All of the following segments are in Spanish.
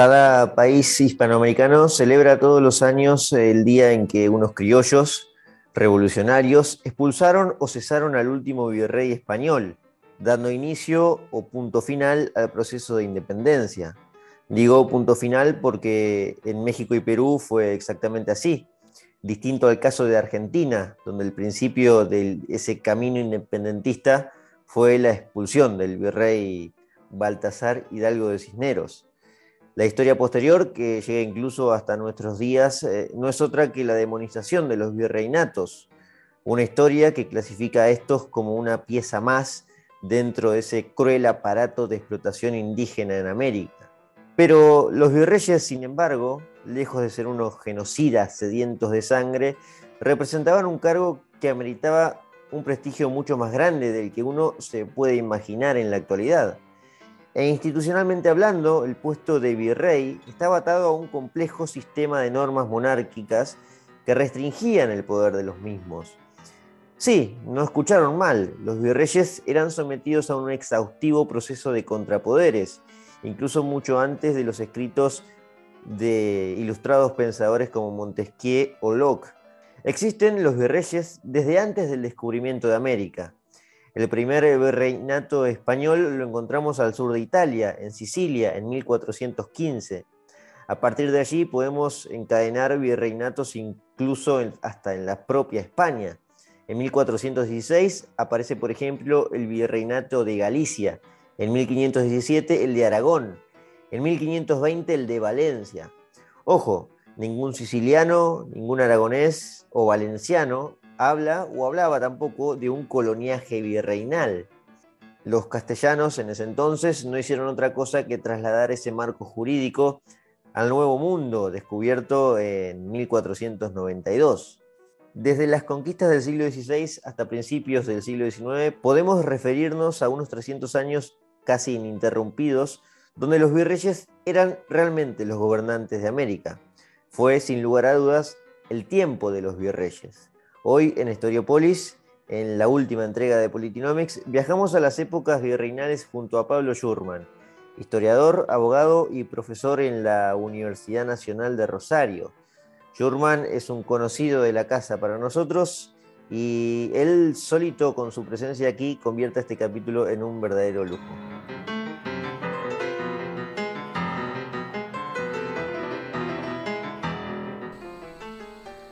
Cada país hispanoamericano celebra todos los años el día en que unos criollos revolucionarios expulsaron o cesaron al último virrey español, dando inicio o punto final al proceso de independencia. Digo punto final porque en México y Perú fue exactamente así, distinto al caso de Argentina, donde el principio de ese camino independentista fue la expulsión del virrey Baltasar Hidalgo de Cisneros. La historia posterior, que llega incluso hasta nuestros días, eh, no es otra que la demonización de los virreinatos, una historia que clasifica a estos como una pieza más dentro de ese cruel aparato de explotación indígena en América. Pero los virreyes, sin embargo, lejos de ser unos genocidas sedientos de sangre, representaban un cargo que ameritaba un prestigio mucho más grande del que uno se puede imaginar en la actualidad. E institucionalmente hablando, el puesto de virrey estaba atado a un complejo sistema de normas monárquicas que restringían el poder de los mismos. Sí, no escucharon mal, los virreyes eran sometidos a un exhaustivo proceso de contrapoderes, incluso mucho antes de los escritos de ilustrados pensadores como Montesquieu o Locke. Existen los virreyes desde antes del descubrimiento de América. El primer virreinato español lo encontramos al sur de Italia, en Sicilia, en 1415. A partir de allí podemos encadenar virreinatos incluso hasta en la propia España. En 1416 aparece, por ejemplo, el virreinato de Galicia, en 1517 el de Aragón, en 1520 el de Valencia. Ojo, ningún siciliano, ningún aragonés o valenciano habla o hablaba tampoco de un coloniaje virreinal. Los castellanos en ese entonces no hicieron otra cosa que trasladar ese marco jurídico al Nuevo Mundo, descubierto en 1492. Desde las conquistas del siglo XVI hasta principios del siglo XIX, podemos referirnos a unos 300 años casi ininterrumpidos, donde los virreyes eran realmente los gobernantes de América. Fue, sin lugar a dudas, el tiempo de los virreyes. Hoy en Historiopolis, en la última entrega de Politinomics, viajamos a las épocas virreinales junto a Pablo Schurman, historiador, abogado y profesor en la Universidad Nacional de Rosario. Schurman es un conocido de la casa para nosotros y él solito con su presencia aquí convierte este capítulo en un verdadero lujo.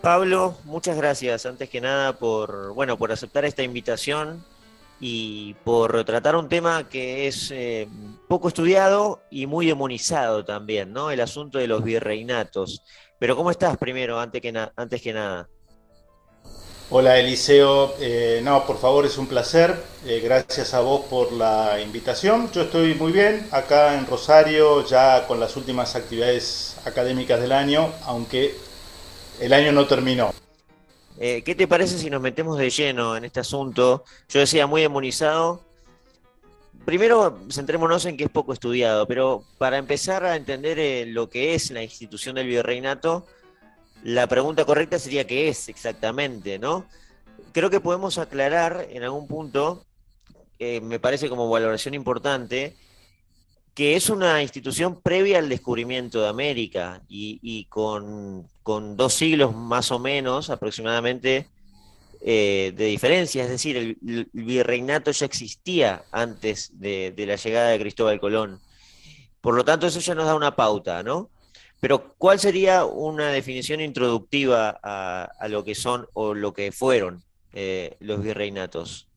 Pablo, muchas gracias antes que nada por, bueno, por aceptar esta invitación y por tratar un tema que es eh, poco estudiado y muy demonizado también, ¿no? El asunto de los virreinatos. Pero ¿cómo estás primero, antes que, antes que nada? Hola Eliseo, eh, no, por favor es un placer, eh, gracias a vos por la invitación. Yo estoy muy bien acá en Rosario, ya con las últimas actividades académicas del año, aunque el año no terminó. Eh, ¿Qué te parece si nos metemos de lleno en este asunto? Yo decía muy demonizado. Primero, centrémonos en que es poco estudiado, pero para empezar a entender eh, lo que es la institución del virreinato, la pregunta correcta sería qué es exactamente, ¿no? Creo que podemos aclarar en algún punto, me parece como valoración importante, que es una institución previa al descubrimiento de América y, con, dos siglos más o menos aproximadamente eh, de diferencia, es decir, el, virreinato ya existía antes de, la llegada de Cristóbal Colón. Por lo tanto, eso ya nos da una pauta, ¿no? Pero, ¿cuál sería una definición introductiva a, lo que son o lo que fueron eh, los virreinatos?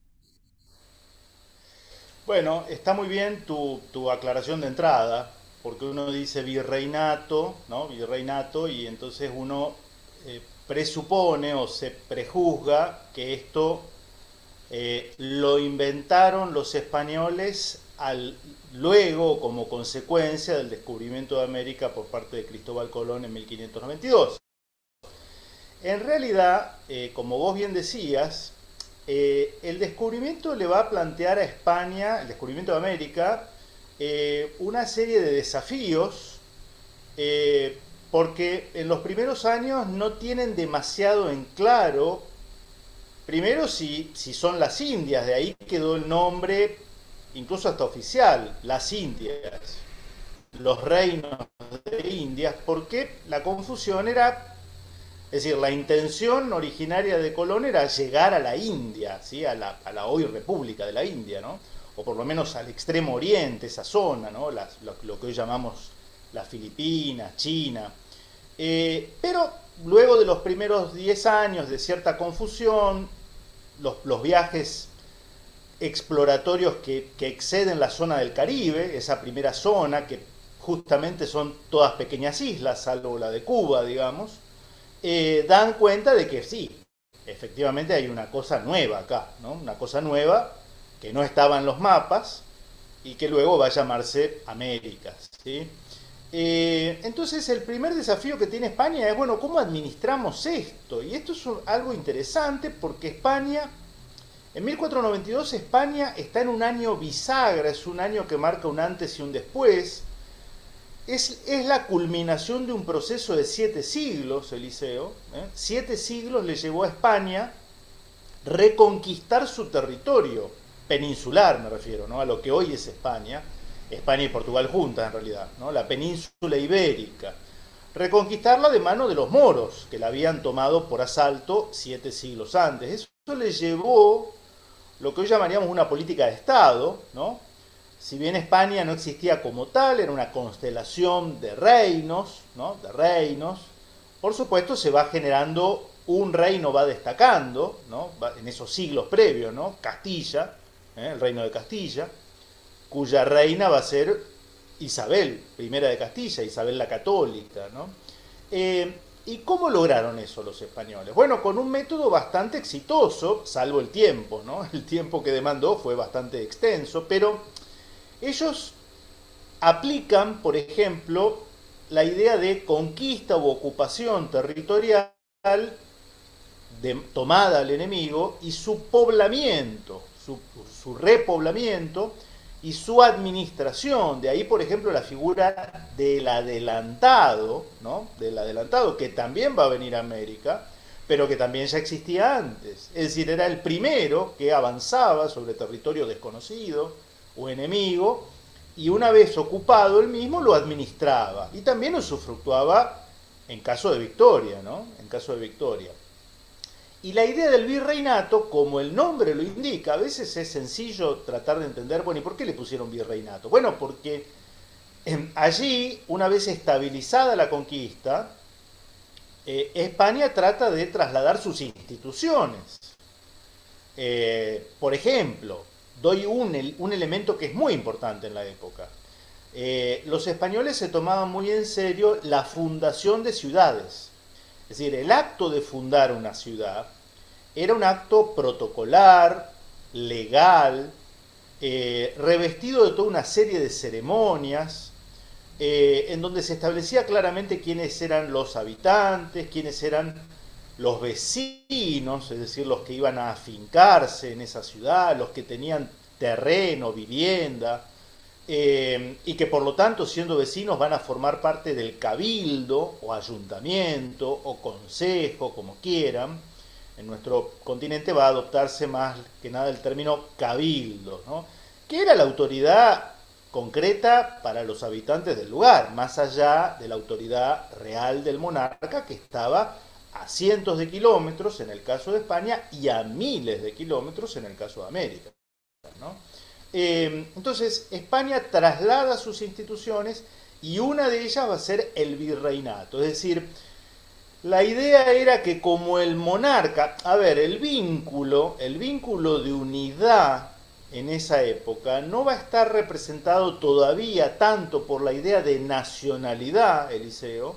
Bueno, está muy bien tu, aclaración de entrada, porque uno dice virreinato. Virreinato, y entonces uno eh, presupone o se prejuzga que esto eh, lo inventaron los españoles luego como consecuencia del descubrimiento de América por parte de Cristóbal Colón en 1592. En realidad, eh, como vos bien decías, el descubrimiento le va a plantear a España, el descubrimiento de América, eh, una serie de desafíos, eh, porque en los primeros años no tienen demasiado en claro, primero si, si son las Indias, de ahí quedó el nombre, incluso hasta oficial, las Indias. los reinos de Indias, porque la confusión era, es decir, la intención originaria de Colón era llegar a la India, ¿sí? a, la, hoy República de la India, ¿no? O por lo menos al extremo oriente, esa zona, ¿no? lo, que hoy llamamos las Filipinas, China. Eh, pero luego de los primeros 10 años de cierta confusión, los, viajes exploratorios que, exceden la zona del Caribe, esa primera zona, que justamente son todas pequeñas islas, salvo la de Cuba, digamos, eh, dan cuenta de que sí, efectivamente hay una cosa nueva acá, ¿no? una cosa nueva que no estaba en los mapas y que luego va a llamarse América. ¿sí? Eh, entonces el primer desafío que tiene España es, bueno, ¿cómo administramos esto? Y esto es algo interesante porque España en 1492 España está en un año bisagra, es un año que marca un antes y un después. Es, es la culminación de un proceso de siete siglos, Eliseo. ¿eh? Siete siglos le llevó a España reconquistar su territorio, peninsular me refiero, ¿no? a lo que hoy es España, España y Portugal juntas en realidad, ¿no? la península ibérica. Reconquistarla de mano de los moros, que la habían tomado por asalto siete siglos antes. Eso le llevó lo que hoy llamaríamos una política de Estado, ¿no? Si bien España no existía como tal, era una constelación de reinos, ¿no? De reinos. Por supuesto, se va generando un reino, va destacando, ¿no? En esos siglos previos, ¿no? Castilla, ¿eh? el reino de Castilla, cuya reina va a ser Isabel, primera de Castilla, Isabel la Católica, ¿no? Eh, ¿Y cómo lograron eso los españoles? Bueno, con un método bastante exitoso, salvo el tiempo, ¿no? El tiempo que demandó fue bastante extenso, pero ellos aplican, por ejemplo, la idea de conquista u ocupación territorial de tomada al enemigo y su poblamiento, su, repoblamiento y su administración. De ahí, por ejemplo, la figura del adelantado, ¿no? Del adelantado, que también va a venir a América, pero que también ya existía antes. Es decir, era el primero que avanzaba sobre territorio desconocido o enemigo, y una vez ocupado el mismo lo administraba. Y también usufructuaba en caso de victoria, ¿no? En caso de victoria. Y la idea del virreinato, como el nombre lo indica, a veces es sencillo tratar de entender, bueno, ¿y por qué le pusieron virreinato? Bueno, porque em, allí, una vez estabilizada la conquista, eh, España trata de trasladar sus instituciones. Eh, por ejemplo, doy un, un, elemento que es muy importante en la época. Eh, los españoles se tomaban muy en serio la fundación de ciudades. Es decir, el acto de fundar una ciudad era un acto protocolar, legal, eh, revestido de toda una serie de ceremonias, eh, en donde se establecía claramente quiénes eran los habitantes, quiénes eran los vecinos, es decir, los que iban a afincarse en esa ciudad, los que tenían terreno, vivienda, eh, y que por lo tanto, siendo vecinos, van a formar parte del cabildo o ayuntamiento o consejo, como quieran. En nuestro continente va a adoptarse más que nada el término cabildo, ¿no? que era la autoridad concreta para los habitantes del lugar, más allá de la autoridad real del monarca que estaba a cientos de kilómetros en el caso de España y a miles de kilómetros en el caso de América. ¿no? Eh, entonces, España traslada sus instituciones y una de ellas va a ser el virreinato. Es decir, la idea era que como el monarca, a ver, el vínculo, el vínculo de unidad en esa época no va a estar representado todavía tanto por la idea de nacionalidad, Eliseo,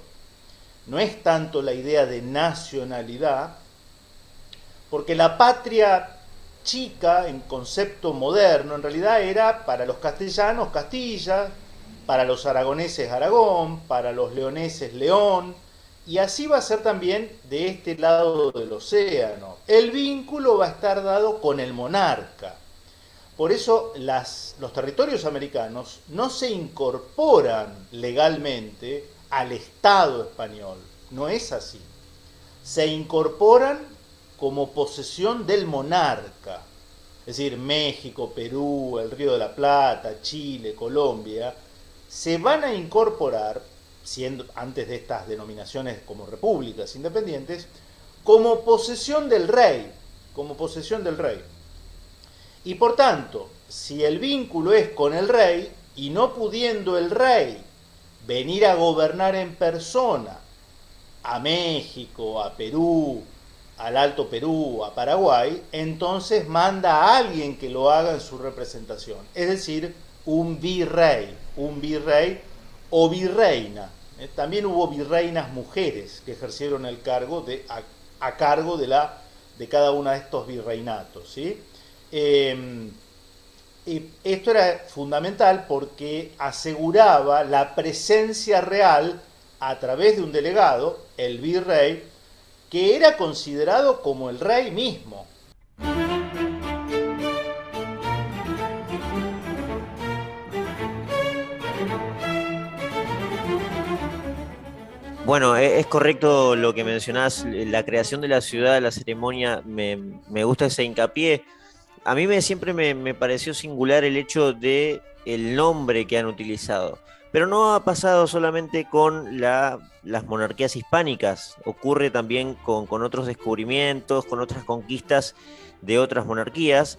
no es tanto la idea de nacionalidad, porque la patria chica en concepto moderno, en realidad era para los castellanos Castilla, para los aragoneses Aragón, para los leoneses León, y así va a ser también de este lado del océano. El vínculo va a estar dado con el monarca. Por eso los territorios americanos no se incorporan legalmente al Estado español. No es así. Se incorporan como posesión del monarca. Es decir, México, Perú, el Río de la Plata, Chile, Colombia, se van a incorporar, siendo antes de estas denominaciones como repúblicas independientes, como posesión del rey, como posesión del rey. Y por tanto, si el vínculo es con el rey y no pudiendo el rey venir a gobernar en persona a México, a Perú, al Alto Perú, a Paraguay, entonces manda a alguien que lo haga en su representación. Es decir, un virrey, un virrey o virreina. Eh, también hubo virreinas mujeres que ejercieron el cargo a, cargo de, la, de cada uno de estos virreinatos. Em, y esto era fundamental porque aseguraba la presencia real a través de un delegado, el virrey, que era considerado como el rey mismo. Bueno, e-, es correcto lo que mencionás, la creación de la ciudad, la ceremonia, me, gusta ese hincapié. A mí me, siempre me, pareció singular el hecho de el nombre que han utilizado. Pero no ha pasado solamente con las monarquías hispánicas, ocurre también con, otros descubrimientos, con otras conquistas de otras monarquías.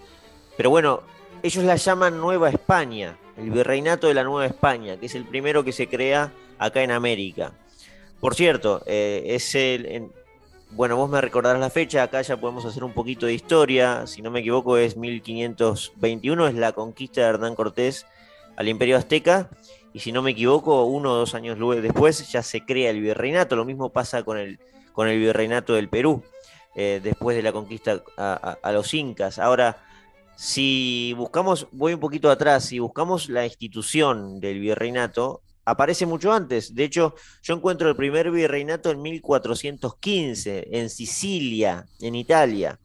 Pero bueno, ellos la llaman Nueva España, el virreinato de la Nueva España, que es el primero que se crea acá en América. Por cierto, eh, es el, bueno, vos me recordarás la fecha, acá ya podemos hacer un poquito de historia, si no me equivoco es 1521, es la conquista de Hernán Cortés al Imperio Azteca, y si no me equivoco, uno o dos años después ya se crea el virreinato, lo mismo pasa con el, con el virreinato del Perú, eh, después de la conquista a, los incas. Ahora, si buscamos, voy un poquito atrás, si buscamos la institución del virreinato, aparece mucho antes. De hecho, yo encuentro el primer virreinato en 1415, en Sicilia, en Italia.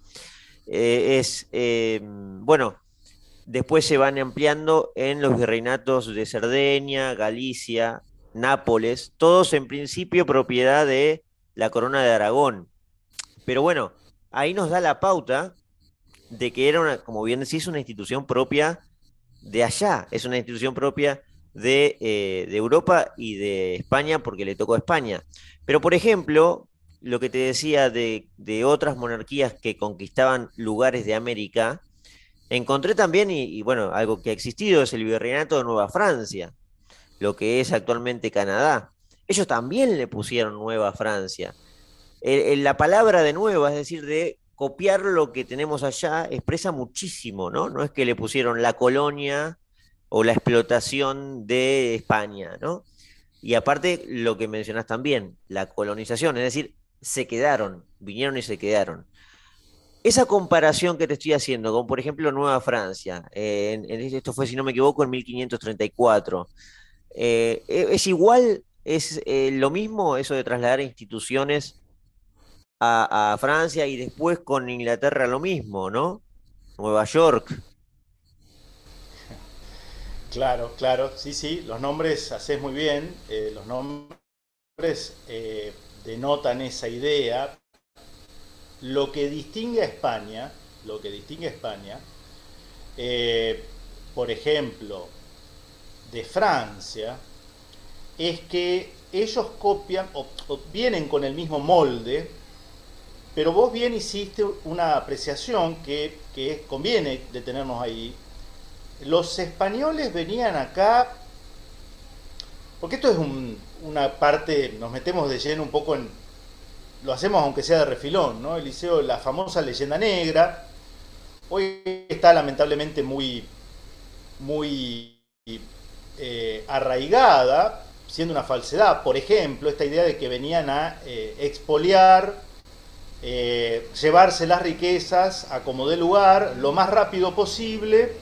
Eh, es, eh, bueno, después se van ampliando en los virreinatos de Cerdeña, Galicia, Nápoles, todos en principio propiedad de la corona de Aragón. Pero bueno, ahí nos da la pauta de que era una, como bien decís, una institución propia de allá, es una institución propia eh, de, Europa y de España porque le tocó a España. Pero, por ejemplo, lo que te decía de, otras monarquías que conquistaban lugares de América, encontré también, y, bueno, algo que ha existido es el virreinato de Nueva Francia, lo que es actualmente Canadá. Ellos también le pusieron Nueva Francia. la palabra de nueva, es decir, de copiar lo que tenemos allá, expresa muchísimo, ¿no? No es que le pusieron la colonia o la explotación de España, ¿no? Y aparte, lo que mencionas también, la colonización, es decir, se quedaron, vinieron y se quedaron. Esa comparación que te estoy haciendo con, por ejemplo, Nueva Francia, en, esto fue, si no me equivoco, en 1534, eh, ¿e, ¿es igual, es eh, lo mismo eso de trasladar instituciones a, a Francia y después con Inglaterra lo mismo, ¿no? Nueva York, Claro, claro, sí, sí, los nombres haces muy bien, eh, los nombres eh, denotan esa idea. Lo que distingue a España, lo que distingue a España, eh, por ejemplo, de Francia, es que ellos copian o, vienen con el mismo molde, pero vos bien hiciste una apreciación que, que conviene detenernos ahí, los españoles venían acá, porque esto es una parte, nos metemos de lleno un poco en, lo hacemos aunque sea de refilón, ¿no? El liceo, la famosa leyenda negra, hoy está lamentablemente muy, muy eh, arraigada, siendo una falsedad. Por ejemplo, esta idea de que venían a eh, expoliar, eh, llevarse las riquezas a como de lugar lo más rápido posible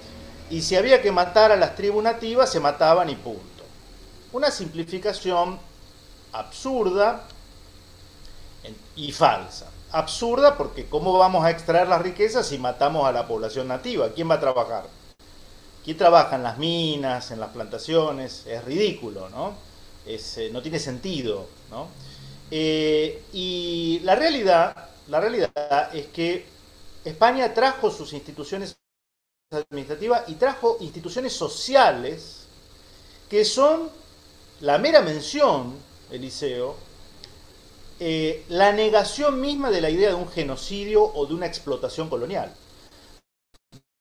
y si había que matar a las tribus nativas, se mataban y punto. Una simplificación absurda y falsa. Absurda porque ¿cómo vamos a extraer las riquezas si matamos a la población nativa? ¿Quién va a trabajar? ¿Quién trabaja en las minas, en las plantaciones? Es ridículo, ¿no? Eh, no tiene sentido, ¿no? Eh, y la realidad, la realidad es que España trajo sus instituciones administrativa y trajo instituciones sociales que son la mera mención, Eliseo, eh, la negación misma de la idea de un genocidio o de una explotación colonial.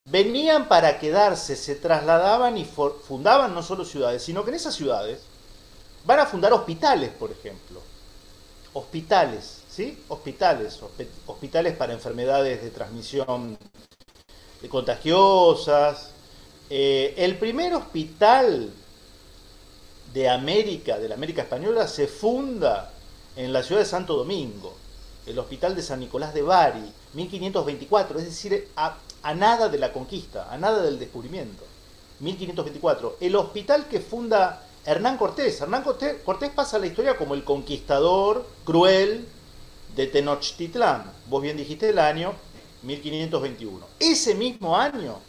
Venían para quedarse, se trasladaban y fundaban no solo ciudades, sino que en esas ciudades van a fundar hospitales, por ejemplo. Hospitales, ¿sí? Hospitales, hospitales para enfermedades de transmisión contagiosas. Eh, el primer hospital de América, de la América Española, se funda en la ciudad de Santo Domingo, el Hospital de San Nicolás de Bari, 1524, es decir, a, nada de la conquista, a nada del descubrimiento. 1524. El hospital que funda Hernán Cortés. Hernán Cortés, pasa a la historia como el conquistador cruel de Tenochtitlán. Vos bien dijiste el año 1521. Ese mismo año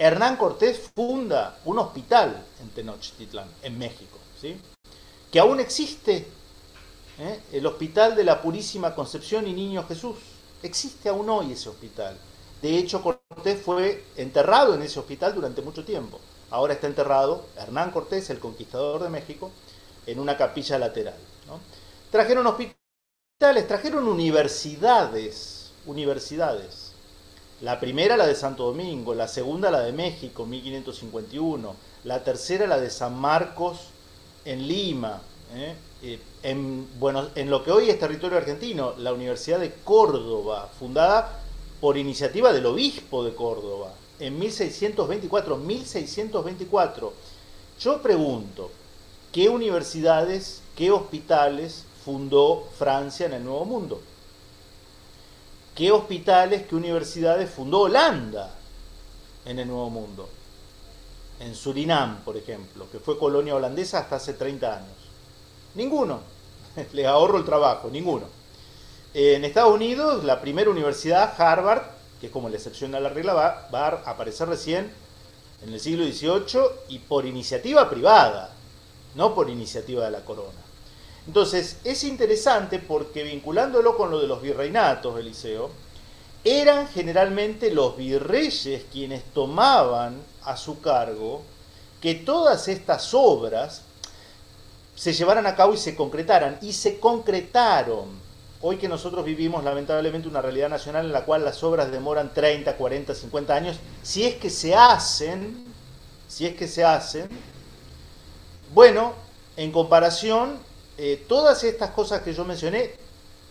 Hernán Cortés funda un hospital en Tenochtitlán, en México, ¿sí? que aún existe, ¿eh? el Hospital de la Purísima Concepción y Niño Jesús. Existe aún hoy ese hospital. De hecho, Cortés fue enterrado en ese hospital durante mucho tiempo. Ahora está enterrado Hernán Cortés, el conquistador de México, en una capilla lateral. Trajeron hospitales, trajeron universidades, universidades la primera la de Santo Domingo, la segunda la de México, 1551, la tercera la de San Marcos en Lima, ¿eh? Eh, en, bueno, en lo que hoy es territorio argentino, la Universidad de Córdoba, fundada por iniciativa del obispo de Córdoba, en 1624, 1624. Yo pregunto, ¿qué universidades, qué hospitales fundó Francia en el Nuevo Mundo? qué hospitales, qué universidades fundó Holanda en el Nuevo Mundo. En Surinam, por ejemplo, que fue colonia holandesa hasta hace 30 años. Ninguno. Les ahorro el trabajo, ninguno. En Estados Unidos, la primera universidad, Harvard, que es como la excepción a la regla, va, va a aparecer recién en el siglo XVIII y por iniciativa privada, no por iniciativa de la corona. Entonces, es interesante porque vinculándolo con lo de los virreinatos, Eliseo, eran generalmente los virreyes quienes tomaban a su cargo que todas estas obras se llevaran a cabo y se concretaran. Y se concretaron. Hoy que nosotros vivimos lamentablemente una realidad nacional en la cual las obras demoran 30, 40, 50 años, si es que se hacen, si es que se hacen, bueno, en comparación eh, todas estas cosas que yo mencioné,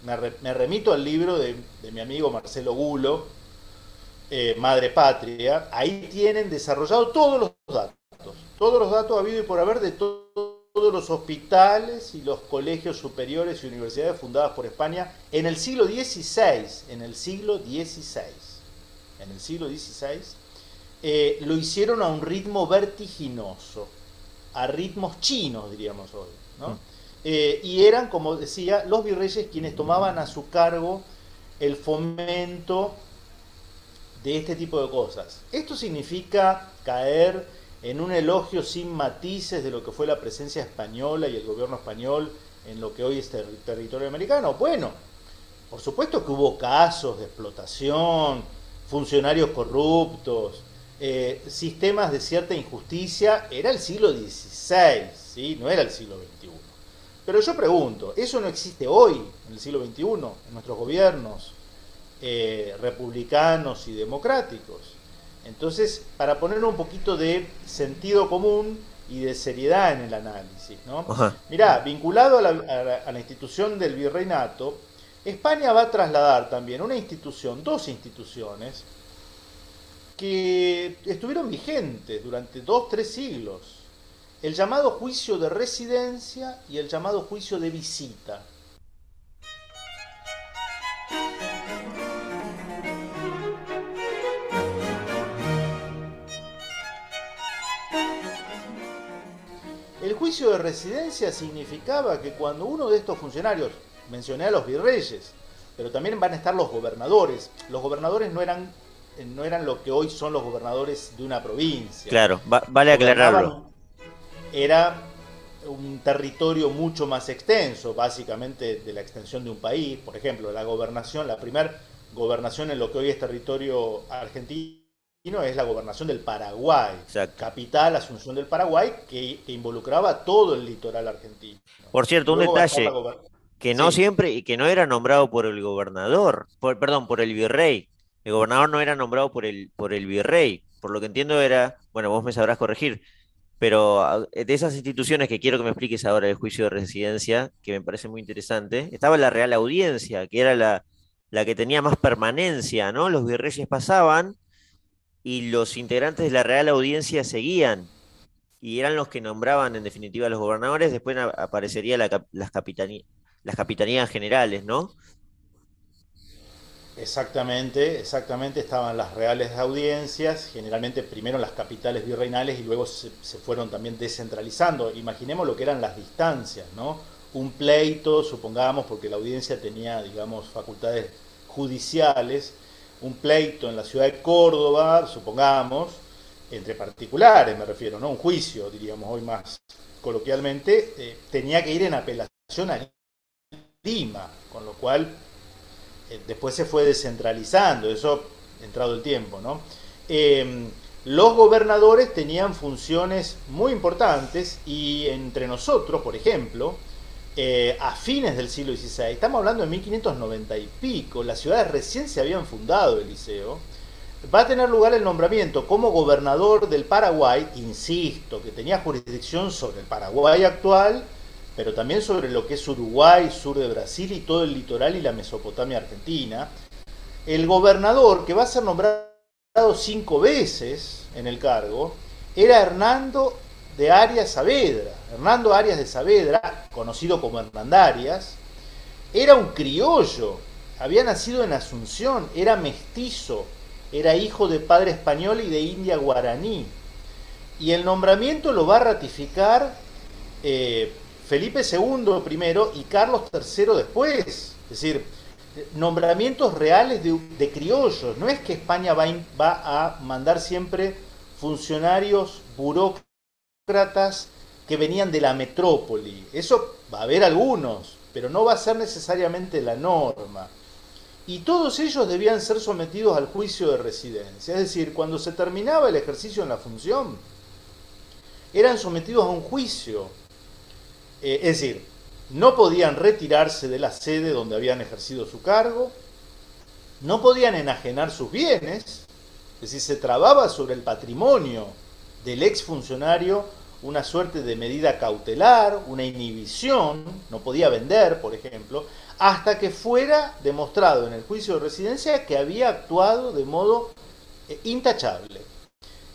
me, remito al libro de, mi amigo Marcelo Gulo, eh, Madre Patria, ahí tienen desarrollado todos los datos, todos los datos habido y por haber de todos los hospitales y los colegios superiores y universidades fundadas por España en el siglo XVI, en el siglo XVI, en el siglo XVI, eh, lo hicieron a un ritmo vertiginoso, a ritmos chinos, diríamos hoy, ¿no? Mm. Eh, y eran, como decía, los virreyes quienes tomaban a su cargo el fomento de este tipo de cosas. Esto significa caer en un elogio sin matices de lo que fue la presencia española y el gobierno español en lo que hoy es territorio americano. Bueno, por supuesto que hubo casos de explotación, funcionarios corruptos, eh, sistemas de cierta injusticia. Era el siglo XVI, ¿sí? no era el siglo XXI. Pero yo pregunto, ¿eso no existe hoy, en el siglo XXI, en nuestros gobiernos eh, republicanos y democráticos? Entonces, para poner un poquito de sentido común y de seriedad en el análisis, ¿no? Mirá, vinculado a la, institución del virreinato, España va a trasladar también una institución, dos instituciones, que estuvieron vigentes durante dos, tres siglos el llamado juicio de residencia y el llamado juicio de visita. El juicio de residencia significaba que cuando uno de estos funcionarios, mencioné a los virreyes, pero también van a estar los gobernadores, los gobernadores no eran, no eran lo que hoy son los gobernadores de una provincia. Claro, vale aclararlo era un territorio mucho más extenso, básicamente de la extensión de un país. Por ejemplo, la gobernación, la primera gobernación en lo que hoy es territorio argentino es la gobernación del Paraguay, capital Asunción del Paraguay, que, involucraba todo el litoral argentino. Por cierto, un detalle que no siempre y que no era nombrado por el gobernador, perdón, por el virrey. El gobernador no era nombrado por el por el virrey. Por lo que entiendo era, bueno, vos me sabrás corregir, pero ah, de esas instituciones que quiero que me expliques ahora el juicio de residencia, que me parece muy interesante, estaba la Real Audiencia, que era la, la que tenía más permanencia, ¿no? Los virreyes pasaban y los integrantes de la Real Audiencia seguían y eran los que nombraban en definitiva a los gobernadores, después aparecería las, las capitanías generales, ¿no? Exactamente, exactamente, estaban las reales audiencias, generalmente primero las capitales virreinales y luego se, se, fueron también descentralizando. Imaginemos lo que eran las distancias, ¿no? Un pleito, supongamos, porque la audiencia tenía, digamos, facultades judiciales, un pleito en la ciudad de Córdoba, supongamos, entre particulares me refiero, ¿no? Un juicio, diríamos hoy más coloquialmente, eh, tenía que ir en apelación a Lima, con lo cual eh, después se fue descentralizando, eso entrado el tiempo, ¿no? Em, los gobernadores tenían funciones muy importantes y entre nosotros, por ejemplo, eh, a fines del siglo XVI, estamos hablando de 1590 y pico, las ciudades recién se habían fundado el liceo, va a tener lugar el nombramiento como gobernador del Paraguay, insisto, que tenía jurisdicción sobre el Paraguay actual, pero también sobre lo que es Uruguay, sur de Brasil y todo el litoral y la Mesopotamia argentina. El gobernador, que va a ser nombrado cinco veces en el cargo, era Hernando de Arias Saavedra. Hernando Arias de Saavedra, conocido como Hernandarias, era un criollo, había nacido en Asunción, era mestizo, era hijo de padre español y de India guaraní. Y el nombramiento lo va a ratificar eh, Felipe II primero y Carlos III después. Es decir, nombramientos reales de, criollos. No es que España va, va a mandar siempre funcionarios burócratas que venían de la metrópoli. Eso va a haber algunos, pero no va a ser necesariamente la norma. Y todos ellos debían ser sometidos al juicio de residencia. Es decir, cuando se terminaba el ejercicio en la función, eran sometidos a un juicio. Eh, es decir, no podían retirarse de la sede donde habían ejercido su cargo, no podían enajenar sus bienes, es decir, se trababa sobre el patrimonio del exfuncionario una suerte de medida cautelar, una inhibición, no podía vender, por ejemplo, hasta que fuera demostrado en el juicio de residencia que había actuado de modo eh, intachable.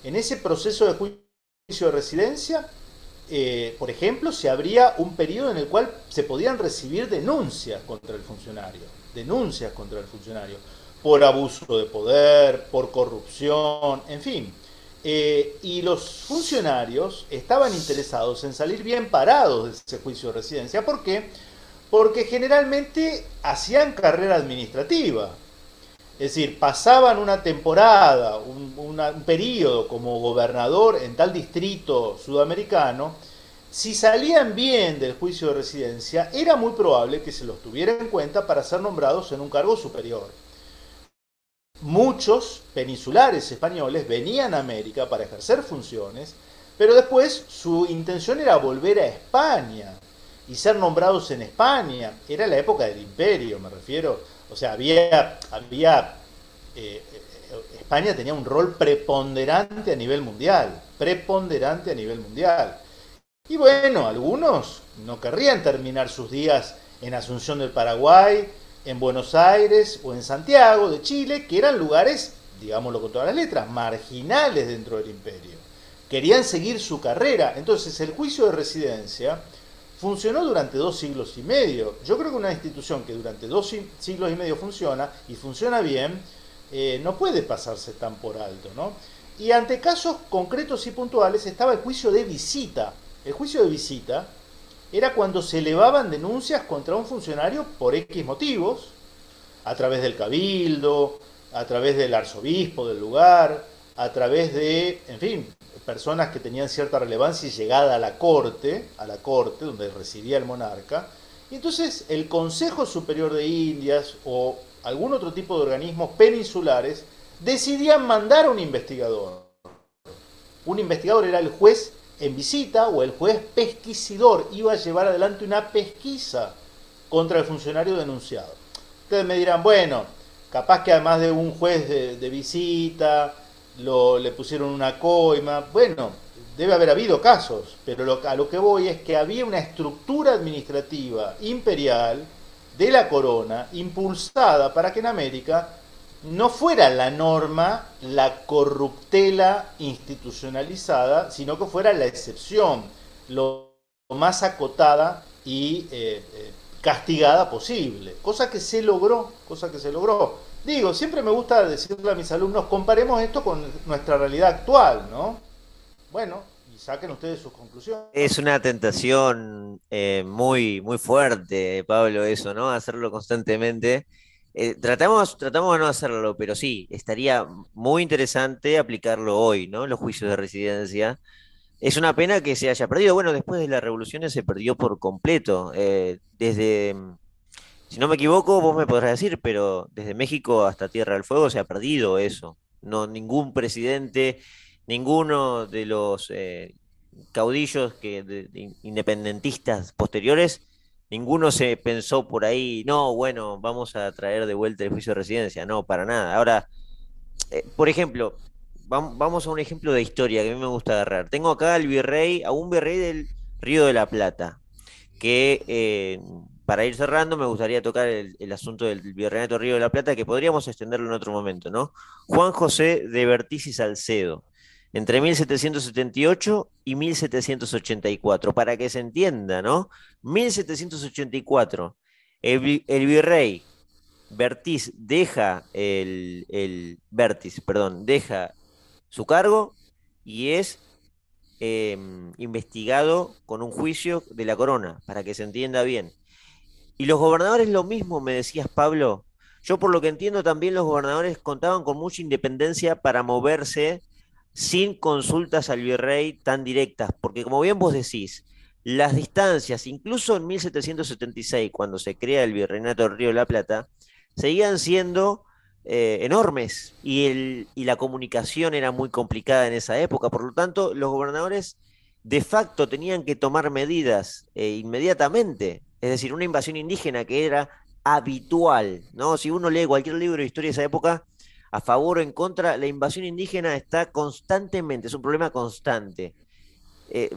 En ese proceso de juicio de residencia, eh, por ejemplo, se abría un periodo en el cual se podían recibir denuncias contra el funcionario, denuncias contra el funcionario, por abuso de poder, por corrupción, en fin. Eh, y los funcionarios estaban interesados en salir bien parados de ese juicio de residencia. ¿Por qué? Porque generalmente hacían carrera administrativa. Es decir, pasaban una temporada, un, un periodo como gobernador en tal distrito sudamericano. Si salían bien del juicio de residencia, era muy probable que se los tuviera en cuenta para ser nombrados en un cargo superior. Muchos peninsulares españoles venían a América para ejercer funciones, pero después su intención era volver a España y ser nombrados en España. Era la época del imperio, me refiero. O sea, había, había eh, España tenía un rol preponderante a nivel mundial, preponderante a nivel mundial. Y bueno, algunos no querrían terminar sus días en Asunción del Paraguay, en Buenos Aires o en Santiago de Chile, que eran lugares, digámoslo con todas las letras, marginales dentro del imperio. Querían seguir su carrera. Entonces el juicio de residencia funcionó durante dos siglos y medio. Yo creo que una institución que durante dos siglos y medio funciona y funciona bien, eh, no puede pasarse tan por alto. ¿no? Y ante casos concretos y puntuales estaba el juicio de visita. El juicio de visita era cuando se elevaban denuncias contra un funcionario por X motivos, a través del cabildo, a través del arzobispo del lugar, a través de, en fin, personas que tenían cierta relevancia y llegada a la corte, a la corte donde residía el monarca. Y entonces el Consejo Superior de Indias o algún otro tipo de organismos peninsulares decidían mandar a un investigador. Un investigador era el juez en visita o el juez pesquisidor iba a llevar adelante una pesquisa contra el funcionario denunciado. Ustedes me dirán, bueno, capaz que además de un juez de, visita, lo, le pusieron una coima. Bueno, debe haber habido casos, pero a lo que voy es que había una estructura administrativa imperial de la corona impulsada para que en América no fuera la norma la corruptela institucionalizada, sino que fuera la excepción, lo más acotada y eh, eh, castigada posible, cosa que se logró, cosa que se logró. Digo, siempre me gusta decirle a mis alumnos, comparemos esto con nuestra realidad actual, ¿no? Bueno, y saquen ustedes sus conclusiones. Es una tentación eh, muy, muy fuerte, Pablo, eso, ¿no? Hacerlo constantemente. Eh, tratamos, tratamos de no hacerlo, pero sí, estaría muy interesante aplicarlo hoy, ¿no? Los juicios de residencia. Es una pena que se haya perdido. Bueno, después de las revoluciones se perdió por completo. Eh, desde, si no me equivoco, vos me podrás decir, pero desde México hasta Tierra del Fuego se ha perdido eso. No, ningún presidente, ninguno de los eh, caudillos que, independentistas posteriores ninguno se pensó por ahí, no, bueno, vamos a traer de vuelta el juicio de residencia, no, para nada. Ahora, eh, por ejemplo, vamos a un ejemplo de historia que a mí me gusta agarrar. Tengo acá al virrey, a un virrey del Río de la Plata, que eh, para ir cerrando me gustaría tocar el, asunto del virreinato Río de la Plata, que podríamos extenderlo en otro momento, ¿no? Juan José de Bertiz y Salcedo entre 1778 y 1784, para que se entienda, ¿no? 1784, el, virrey Bertiz deja el perdón, deja su cargo y es em, investigado con un juicio de la corona, para que se entienda bien. Y los gobernadores lo mismo, me decías Pablo. Yo por lo que entiendo también los gobernadores contaban con mucha independencia para moverse sin consultas al virrey tan directas, porque como bien vos decís, las distancias, incluso en 1776, cuando se crea el virreinato del Río de la Plata, seguían siendo eh, enormes y, el, y la comunicación era muy complicada en esa época. Por lo tanto, los gobernadores de facto tenían que tomar medidas eh, inmediatamente. Es decir, una invasión indígena que era habitual, ¿no? Si uno lee cualquier libro de historia de esa época, a favor o en contra, la invasión indígena está constantemente, es un problema constante, eh,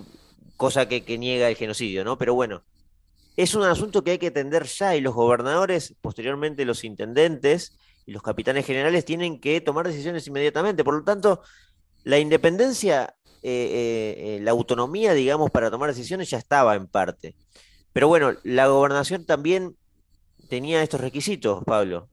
cosa que, niega el genocidio, ¿no? Pero bueno, es un asunto que hay que atender ya y los gobernadores, posteriormente los intendentes y los capitanes generales tienen que tomar decisiones inmediatamente. Por lo tanto, la independencia, eh, eh, la autonomía, digamos, para tomar decisiones ya estaba en parte. Pero bueno, la gobernación también tenía estos requisitos, Pablo.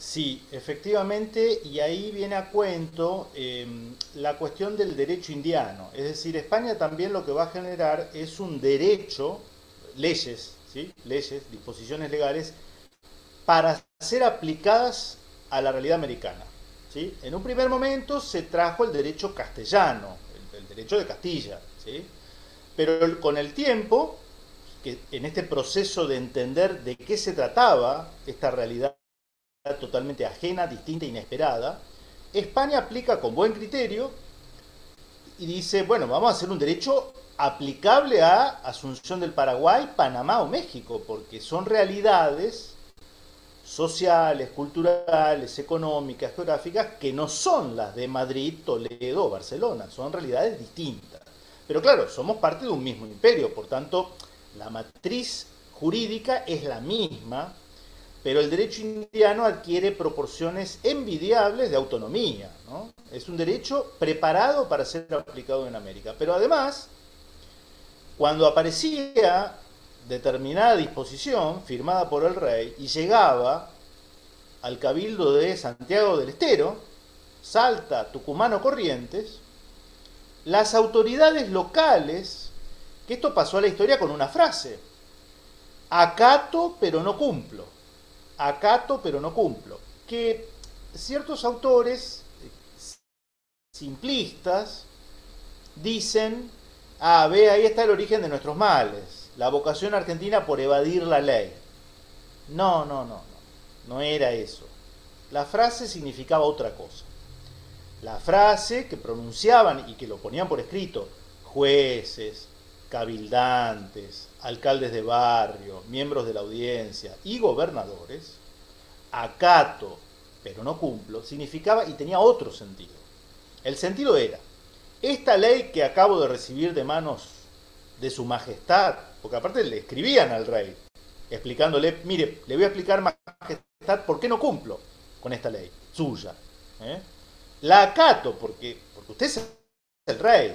Sí, efectivamente, y ahí viene a cuento em, la cuestión del derecho indiano. Es decir, España también lo que va a generar es un derecho, leyes, ¿sí? leyes, disposiciones legales, para ser aplicadas a la realidad americana. ¿sí? En un primer momento se trajo el derecho castellano, el, derecho de Castilla, ¿sí? pero con el tiempo, que en este proceso de entender de qué se trataba esta realidad, totalmente ajena, distinta, inesperada, España aplica con buen criterio y dice, bueno, vamos a hacer un derecho aplicable a Asunción del Paraguay, Panamá o México, porque son realidades sociales, culturales, económicas, geográficas, que no son las de Madrid, Toledo o Barcelona, son realidades distintas. Pero claro, somos parte de un mismo imperio, por tanto, la matriz jurídica es la misma, pero el derecho indiano adquiere proporciones envidiables de autonomía. Es un derecho preparado para ser aplicado en América. Pero además, cuando aparecía determinada disposición firmada por el rey y llegaba al cabildo de Santiago del Estero, Salta, Tucumán o Corrientes, las autoridades locales, que esto pasó a la historia con una frase, acato pero no cumplo acato pero no cumplo. Que ciertos autores simplistas dicen, ah, ve, ahí está el origen de nuestros males, la vocación argentina por evadir la ley. No, no, no, no, no era eso. la frase significaba otra cosa. La frase que pronunciaban y que lo ponían por escrito jueces, cabildantes, alcaldes de barrio, miembros de la audiencia y gobernadores, acato, pero no cumplo, significaba y tenía otro sentido. El sentido era, esta ley que acabo de recibir de manos de su majestad, porque aparte le escribían al rey, explicándole, mire, le voy a explicar majestad por qué no cumplo con esta ley suya. ¿eh? La acato porque, porque usted es el rey.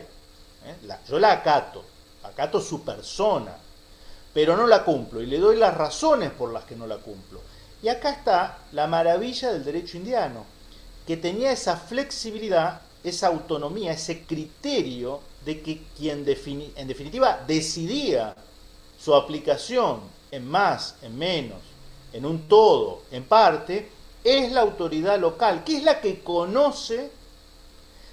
¿eh? yo la acato, acato su persona, pero no la cumplo y le doy las razones por las que no la cumplo. Y acá está la maravilla del derecho indiano, que tenía esa flexibilidad, esa autonomía, ese criterio de que quien en definitiva decidía su aplicación en más, en menos, en un todo, en parte, es la autoridad local, que es la que conoce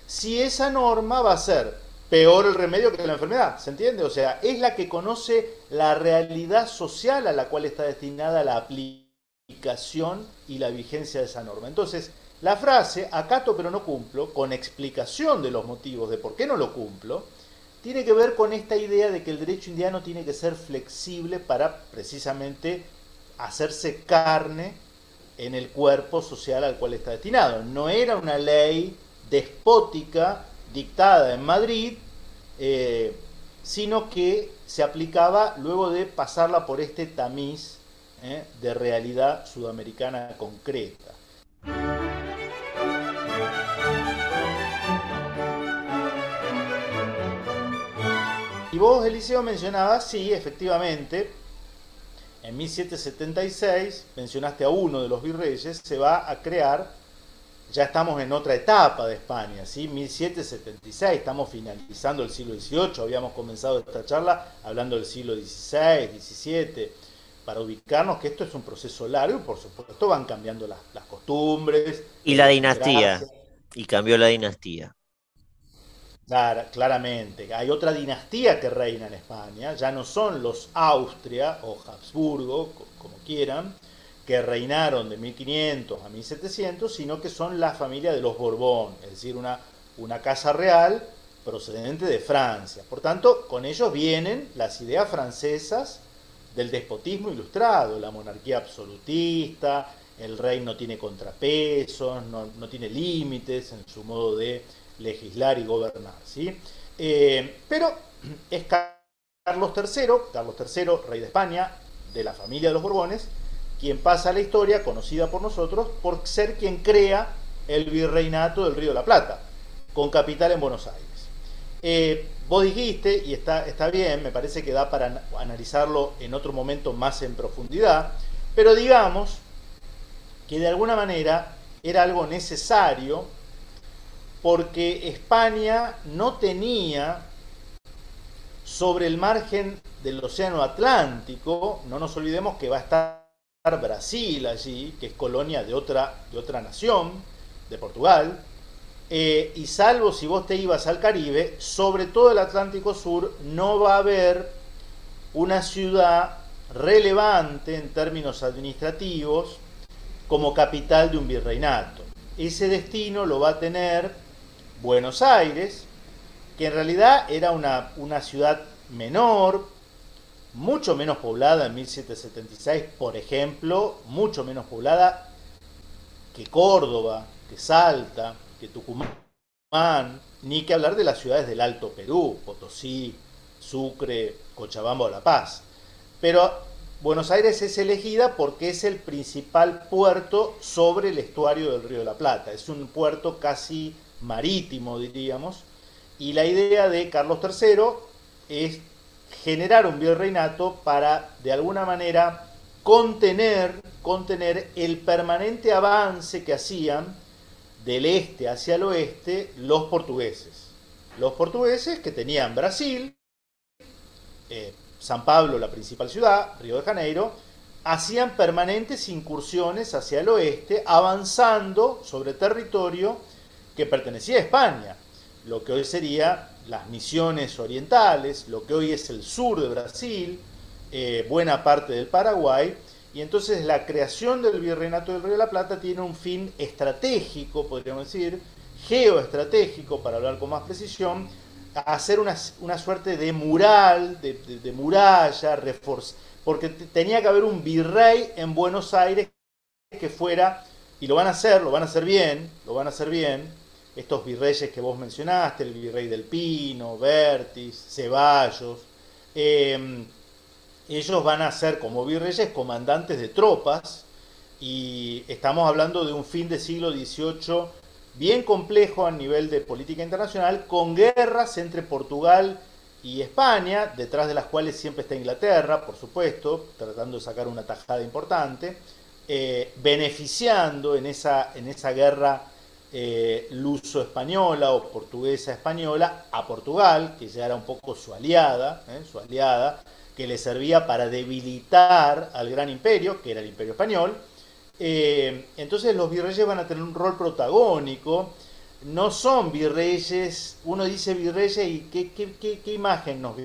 si esa norma va a ser peor el remedio que la enfermedad, ¿se entiende? O sea, es la que conoce la realidad social a la cual está destinada la aplicación y la vigencia de esa norma. Entonces, la frase, acato pero no cumplo, con explicación de los motivos de por qué no lo cumplo, tiene que ver con esta idea de que el derecho indiano tiene que ser flexible para precisamente hacerse carne en el cuerpo social al cual está destinado. No era una ley despótica dictada en Madrid, eh, sino que se aplicaba luego de pasarla por este tamiz eh, de realidad sudamericana concreta. Y vos, Eliseo, mencionabas, sí, efectivamente, en 1776, mencionaste a uno de los virreyes, se va a crear, ya estamos en otra etapa de España, ¿sí? 1776, estamos finalizando el siglo XVIII, habíamos comenzado esta charla hablando del siglo XVI, XVII, para ubicarnos que esto es un proceso largo por supuesto van cambiando las, las costumbres. Y la dinastía, y cambió la dinastía claramente. Hay otra dinastía que reina en España, ya no son los Austria o Habsburgo, como quieran, que reinaron de 1500 a 1700, sino que son la familia de los Borbón, es decir, una, una casa real procedente de Francia. Por tanto, con ellos vienen las ideas francesas del despotismo ilustrado, la monarquía absolutista, el rey no tiene contrapesos, no, no tiene límites en su modo de legislar y gobernar. ¿sí? Eh, pero es Carlos III, Carlos III, rey de España, de la familia de los Borbones, quien pasa a la historia, conocida por nosotros, por ser quien crea el virreinato del Río de la Plata, con capital en Buenos Aires. Eh, vos dijiste, y está, está bien, me parece que da para analizarlo en otro momento más en profundidad, pero digamos que de alguna manera era algo necesario porque España no tenía sobre el margen del Océano Atlántico, no nos olvidemos que va a estar Brasil allí, que es colonia de otra, de otra nación, de Portugal, eh, y salvo si vos te ibas al Caribe, sobre todo el Atlántico Sur, no va a haber una ciudad relevante en términos administrativos como capital de un virreinato. Ese destino lo va a tener Buenos Aires, que en realidad era una, una ciudad menor, mucho menos poblada en 1776, por ejemplo, mucho menos poblada que Córdoba, que Salta, que Tucumán, ni que hablar de las ciudades del Alto Perú, Potosí, Sucre, Cochabamba o La Paz. Pero Buenos Aires es elegida porque es el principal puerto sobre el estuario del Río de la Plata. Es un puerto casi marítimo, diríamos, y la idea de Carlos III es generar un virreinato para, de alguna manera, contener, contener el permanente avance que hacían del este hacia el oeste los portugueses. Los portugueses que tenían Brasil, eh, San Pablo la principal ciudad, Río de Janeiro, hacían permanentes incursiones hacia el oeste, avanzando sobre territorio que pertenecía a España, lo que hoy sería las misiones orientales, lo que hoy es el sur de Brasil, eh, buena parte del Paraguay, Y entonces la creación del virreinato del Río de la Plata tiene un fin estratégico, podríamos decir, geoestratégico, para hablar con más precisión, hacer una, suerte de mural, de, muralla, reforzar, porque tenía que haber un virrey en Buenos Aires que fuera, y lo van a hacer, lo van a hacer bien, lo van a hacer bien, estos virreyes que vos mencionaste, el virrey del Pino, Vértiz, Ceballos, eh, ellos van a ser como virreyes comandantes de tropas y estamos hablando de un fin de siglo XVIII bien complejo a nivel de política internacional, con guerras entre Portugal y España, detrás de las cuales siempre está Inglaterra, por supuesto, tratando de sacar una tajada importante, eh, beneficiando en esa, en esa guerra eh, luso-española o portuguesa-española a Portugal, que ya era un poco su aliada, eh, su aliada, que le servía para debilitar al gran imperio, que era el imperio español. Eh, entonces los virreyes van a tener un rol protagónico. No son virreyes, uno dice virreyes y ¿qué, qué, imagen nos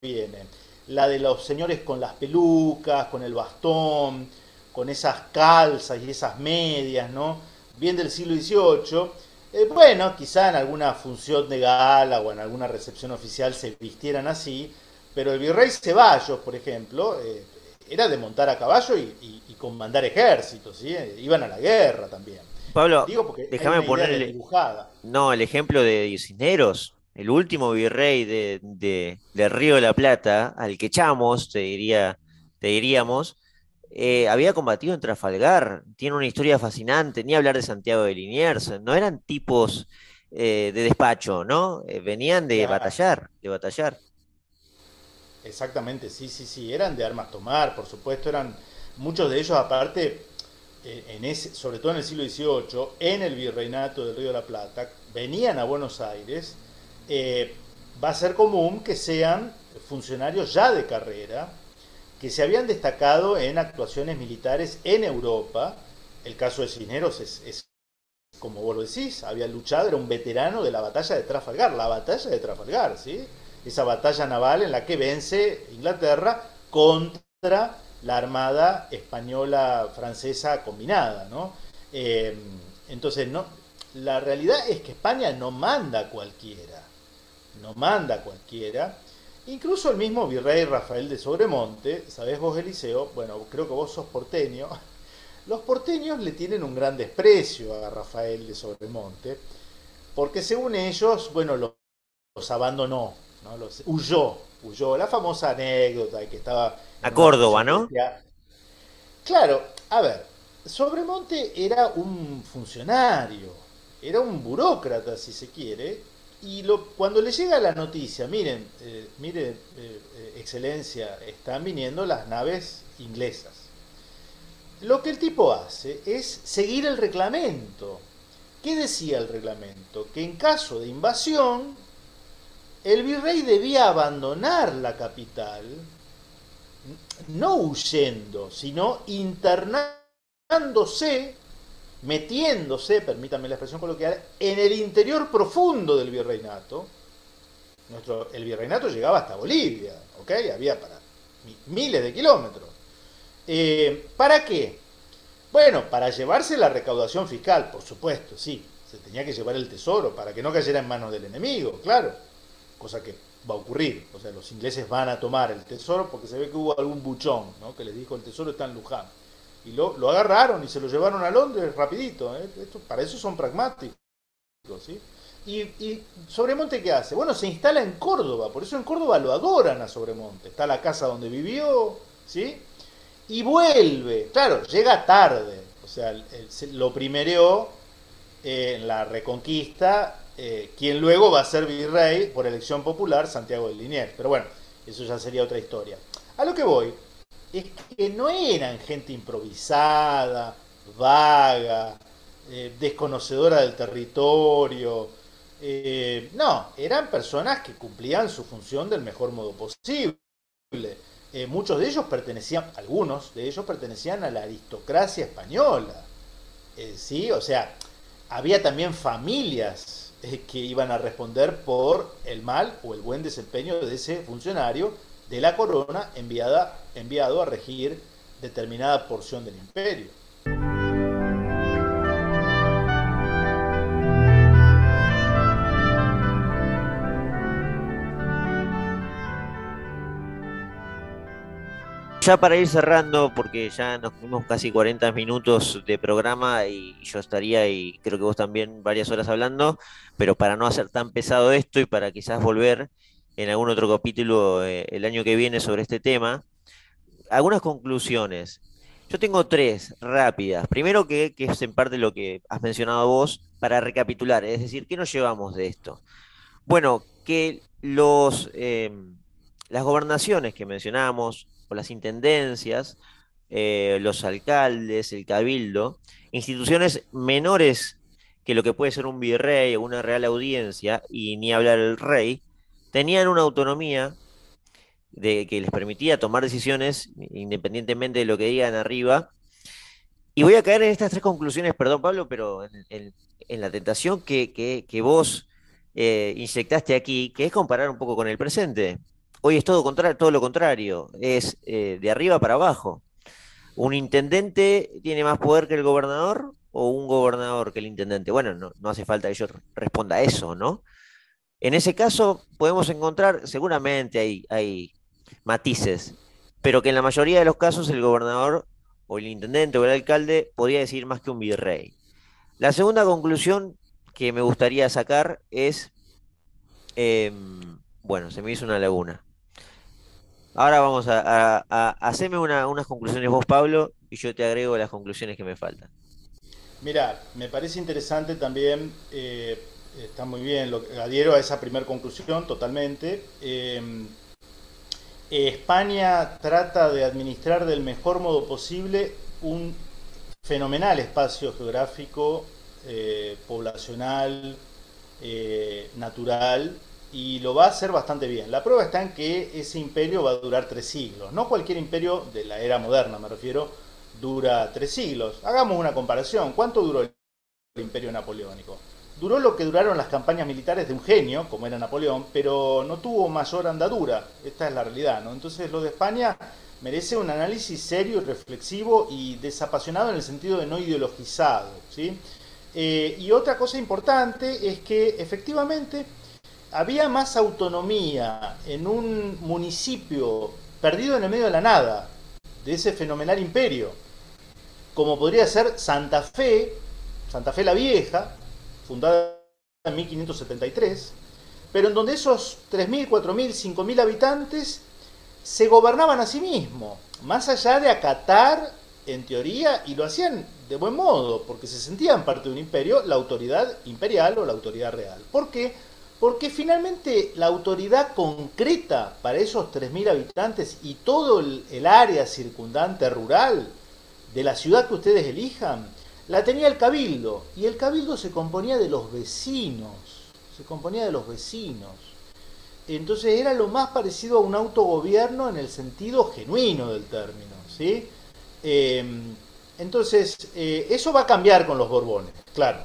viene? La de los señores con las pelucas, con el bastón, con esas calzas y esas medias, ¿no? Bien del siglo XVIII. Eh, bueno, quizá en alguna función de gala o en alguna recepción oficial se vistieran así, pero el virrey Ceballos, por ejemplo, eh, era de montar a caballo y, comandar ejércitos, ¿sí? iban a la guerra también. Pablo, déjame poner no, el ejemplo de Cisneros, el último virrey de, de, Río de la Plata, al que echamos, te, diría, te diríamos, eh, había combatido en Trafalgar, tiene una historia fascinante, ni hablar de Santiago de Liniers, no eran tipos eh, de despacho, ¿no? venían de batallar, de batallar. Exactamente, sí, sí, sí, eran de armas tomar, por supuesto, eran muchos de ellos aparte, eh, en ese, sobre todo en el siglo XVIII, en el virreinato del Río de la Plata, venían a Buenos Aires, eh, va a ser común que sean funcionarios ya de carrera, que se habían destacado en actuaciones militares en Europa. El caso de Cisneros es, como vos lo decís, había luchado, era un veterano de la batalla de Trafalgar, la batalla de Trafalgar, ¿sí? esa batalla naval en la que vence Inglaterra contra la armada española francesa combinada, ¿no? Eh, entonces, no, la realidad es que España no manda cualquiera, no manda cualquiera. Incluso el mismo virrey Rafael de Sobremonte, ¿sabés vos, Eliseo? Bueno, creo que vos sos porteño. Los porteños le tienen un gran desprecio a Rafael de Sobremonte, porque según ellos, bueno, los abandonó, huyó, huyó. La famosa anécdota de que estaba... A Córdoba, ¿no? Claro, a ver, Sobremonte era un funcionario, era un burócrata, si se quiere, y lo, cuando le llega la noticia, miren, eh, mire, eh, eh, excelencia, están viniendo las naves inglesas. Lo que el tipo hace es seguir el reglamento. ¿Qué decía el reglamento? Que en caso de invasión, el virrey debía abandonar la capital, no huyendo, sino internándose, metiéndose, permítanme la expresión coloquial, en el interior profundo del virreinato. Nuestro, el virreinato llegaba hasta Bolivia, ¿ok? Había para miles de kilómetros. Eh, ¿Para qué? Bueno, para llevarse la recaudación fiscal, por supuesto, sí. Se tenía que llevar el tesoro para que no cayera en manos del enemigo, claro cosa que va a ocurrir. O sea, los ingleses van a tomar el tesoro porque se ve que hubo algún buchón ¿no? que les dijo el tesoro está en Luján. Y lo, agarraron y se lo llevaron a Londres rapidito. ¿eh? Para eso son pragmáticos. ¿sí? Y, y, Sobremonte, ¿qué hace? Bueno, se instala en Córdoba, por eso en Córdoba lo adoran a Sobremonte. Está la casa donde vivió, ¿sí? Y vuelve, claro, llega tarde. O sea, lo primereó en la reconquista eh, quien luego va a ser virrey por elección popular, Santiago del Liniers. Pero bueno, eso ya sería otra historia. A lo que voy es que no eran gente improvisada, vaga, eh, desconocedora del territorio. Eh, no, eran personas que cumplían su función del mejor modo posible. muchos de ellos pertenecían, algunos de ellos pertenecían a la aristocracia española. sí, o sea, había también familias que iban a responder por el mal o el buen desempeño de ese funcionario de la corona enviada, enviado a regir determinada porción del imperio. Ya para ir cerrando, porque ya nos fuimos casi 40 minutos de programa y yo estaría, y creo que vos también, varias horas hablando, pero para no hacer tan pesado esto y para quizás volver en algún otro capítulo eh, el año que viene sobre este tema, algunas conclusiones. Yo tengo tres rápidas. Primero, que, es en parte lo que has mencionado vos, para recapitular, es decir, ¿qué nos llevamos de esto? Bueno, que los, eh, las gobernaciones que mencionamos, o las intendencias, eh, los alcaldes, el cabildo, instituciones menores que lo que puede ser un virrey o una real audiencia, y ni hablar el rey, tenían una autonomía de, que les permitía tomar decisiones independientemente de lo que digan arriba. Y voy a caer en estas tres conclusiones, perdón Pablo, pero en, la tentación que, vos eh, inyectaste aquí, que es comparar un poco con el presente. Hoy es todo, contrario, todo lo contrario, es eh, de arriba para abajo. ¿Un intendente tiene más poder que el gobernador o un gobernador que el intendente? Bueno, no, no hace falta que yo responda a eso, ¿no? En ese caso podemos encontrar, seguramente hay, matices, pero que en la mayoría de los casos el gobernador o el intendente o el alcalde podría decir más que un virrey. La segunda conclusión que me gustaría sacar es, em, bueno, se me hizo una laguna. Ahora vamos a, hacerme unas conclusiones vos, Pablo, y yo te agrego las conclusiones que me faltan. Mira, me parece interesante también, eh, está muy bien, lo, adhiero a esa primera conclusión totalmente. Eh, España trata de administrar del mejor modo posible un fenomenal espacio geográfico, eh, poblacional, natural, y lo va a hacer bastante bien. La prueba está en que ese imperio va a durar tres siglos. No cualquier imperio de la era moderna, me refiero, dura tres siglos. Hagamos una comparación. ¿Cuánto duró el imperio napoleónico? Duró lo que duraron las campañas militares de un genio, como era Napoleón, pero no tuvo mayor andadura. Esta es la realidad, ¿no? Entonces lo de España merece un análisis serio y reflexivo y desapasionado en el sentido de no ideologizado, ¿sí? Eh, y otra cosa importante es que efectivamente había más autonomía en un municipio perdido en el medio de la nada, de ese fenomenal imperio, como podría ser Santa Fe, Santa Fe la Vieja, fundada en 1573, pero en donde esos 3.000, 4.000, 5.000 habitantes se gobernaban a sí mismos, más allá de acatar, en teoría, y lo hacían de buen modo, porque se sentían parte de un imperio, la autoridad imperial o la autoridad real. ¿Por qué? Porque finalmente la autoridad concreta para esos 3.000 habitantes y todo el, área circundante rural de la ciudad que ustedes elijan, la tenía el cabildo. Y el cabildo se componía de los vecinos. Se componía de los vecinos. Entonces era lo más parecido a un autogobierno en el sentido genuino del término. ¿sí? Em, entonces, eh, eso va a cambiar con los Borbones, claro.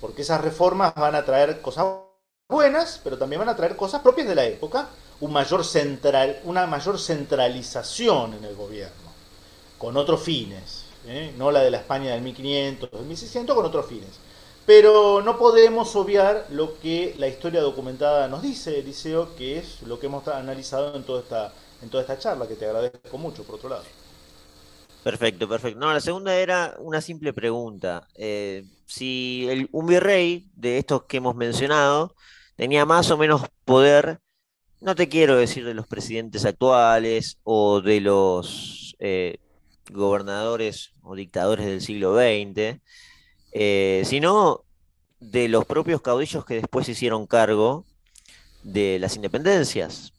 Porque esas reformas van a traer cosas buenas, pero también van a traer cosas propias de la época, un mayor central, una mayor centralización en el gobierno, con otros fines, ¿eh? no la de la España del 1500, del 1600, con otros fines. Pero no podemos obviar lo que la historia documentada nos dice, Eliseo, que es lo que hemos analizado en toda esta, en toda esta charla, que te agradezco mucho, por otro lado. Perfecto, perfecto. No, la segunda era una simple pregunta. Eh, si un virrey de estos que hemos mencionado tenía más o menos poder, no te quiero decir de los presidentes actuales o de los eh, gobernadores o dictadores del siglo XX, eh, sino de los propios caudillos que después se hicieron cargo de las independencias.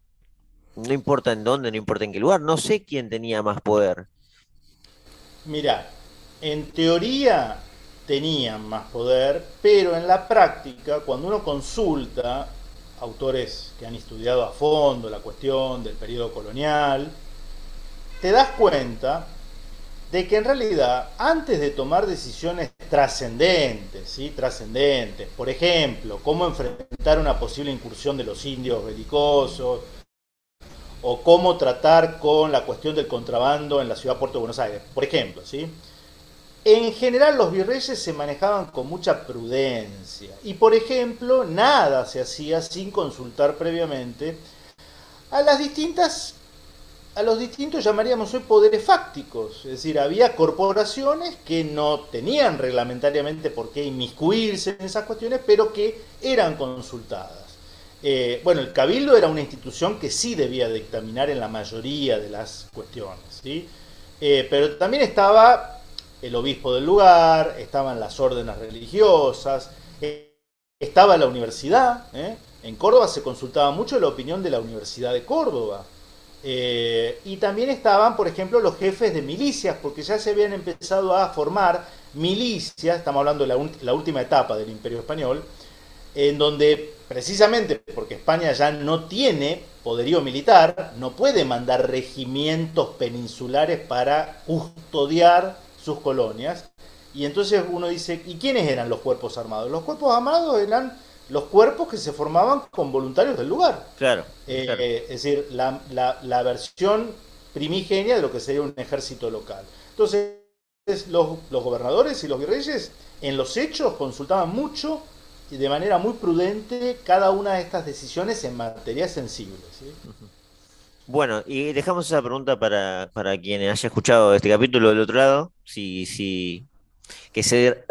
No importa en dónde, no importa en qué lugar, no sé quién tenía más poder. Mira, en teoría tenían más poder, pero en la práctica, cuando uno consulta autores que han estudiado a fondo la cuestión del periodo colonial, te das cuenta de que en realidad antes de tomar decisiones trascendentes, ¿sí? trascendentes, por ejemplo, cómo enfrentar una posible incursión de los indios belicosos, o cómo tratar con la cuestión del contrabando en la ciudad de Puerto de Buenos Aires, por ejemplo, ¿sí? En general los virreyes se manejaban con mucha prudencia y, por ejemplo, nada se hacía sin consultar previamente a las distintas a los distintos llamaríamos hoy poderes fácticos, es decir, había corporaciones que no tenían reglamentariamente por qué inmiscuirse en esas cuestiones, pero que eran consultadas. Eh, bueno, el cabildo era una institución que sí debía dictaminar en la mayoría de las cuestiones, ¿sí? Eh, pero también estaba el obispo del lugar, estaban las órdenes religiosas, eh, estaba la universidad. En Córdoba se consultaba mucho la opinión de la Universidad de Córdoba. Y también estaban, por ejemplo, los jefes de milicias, porque ya se habían empezado a formar milicias, estamos hablando de la última etapa del Imperio Español, en donde precisamente porque España ya no tiene poderío militar, no puede mandar regimientos peninsulares para custodiar sus colonias. Y entonces uno dice, ¿y quiénes eran los cuerpos armados? Los cuerpos armados eran los cuerpos que se formaban con voluntarios del lugar. Claro. Eh, es decir, la, la, versión primigenia de lo que sería un ejército local. Entonces, los, los gobernadores y los virreyes en los hechos consultaban mucho y de manera muy prudente cada una de estas decisiones en materia sensible. Bueno, y dejamos esa pregunta para, para quien haya escuchado este capítulo del otro lado, si, si, que se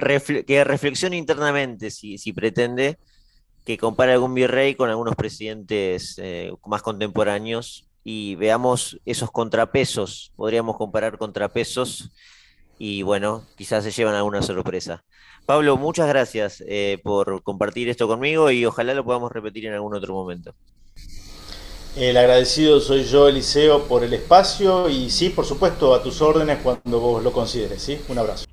que reflexione internamente si, si pretende que compare algún virrey con algunos presidentes eh, más contemporáneos y veamos esos contrapesos, podríamos comparar contrapesos y bueno, quizás se llevan alguna sorpresa. Pablo, muchas gracias eh, por compartir esto conmigo y ojalá lo podamos repetir en algún otro momento. El agradecido soy yo, Eliseo, por el espacio y sí, por supuesto, a tus órdenes cuando vos lo consideres. ¿sí? Un abrazo.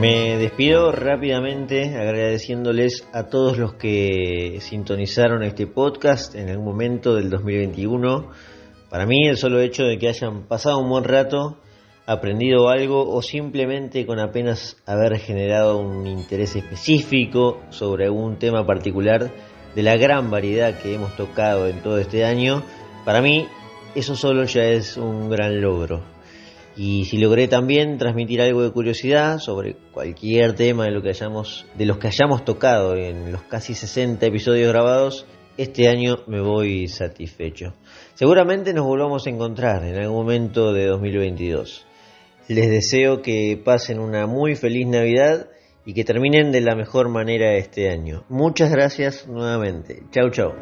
Me despido rápidamente agradeciéndoles a todos los que sintonizaron este podcast en algún momento del 2021. Para mí el solo hecho de que hayan pasado un buen rato, aprendido algo o simplemente con apenas haber generado un interés específico sobre algún tema particular de la gran variedad que hemos tocado en todo este año, para mí eso solo ya es un gran logro. Y si logré también transmitir algo de curiosidad sobre cualquier tema de, lo que hayamos, de los que hayamos tocado en los casi 60 episodios grabados, este año me voy satisfecho. Seguramente nos volvamos a encontrar en algún momento de 2022. Les deseo que pasen una muy feliz Navidad y que terminen de la mejor manera este año. Muchas gracias nuevamente. Chau chau.